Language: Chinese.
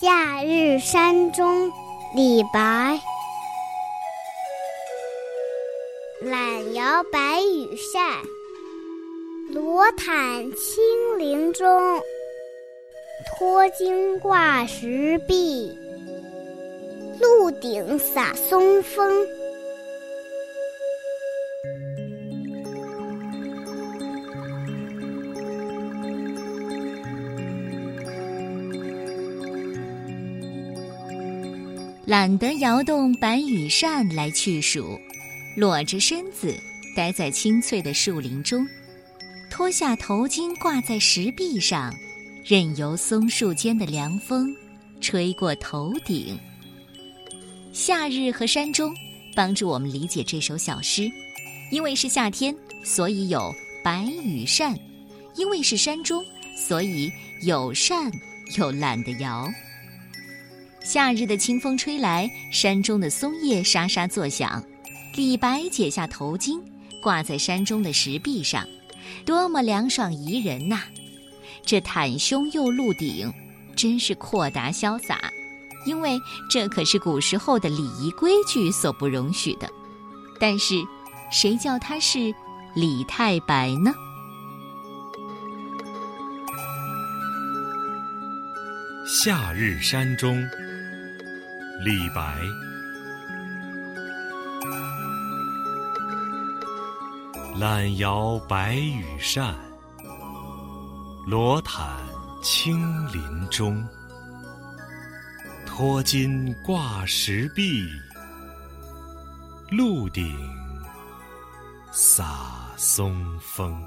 夏日山中，李白。懒摇白羽扇，罗毯轻林中。脱巾挂石壁，鹿顶洒松风。懒得摇动白羽扇来去暑，裸着身子待在青翠的树林中，脱下头巾挂在石壁上，任由松树间的凉风吹过头顶。夏日和山中帮助我们理解这首小诗，因为是夏天，所以有白羽扇；因为是山中，所以有扇又懒得摇。夏日的清风吹来，山中的松叶沙沙作响。李白解下头巾，挂在山中的石壁上，多么凉爽宜人呐！这袒胸又露顶，真是阔达潇洒。因为这可是古时候的礼仪规矩所不容许的。但是，谁叫他是李太白呢？夏日山中。李白，懒摇白羽扇，罗毯青林中。脱金挂石壁，鹿顶洒松风。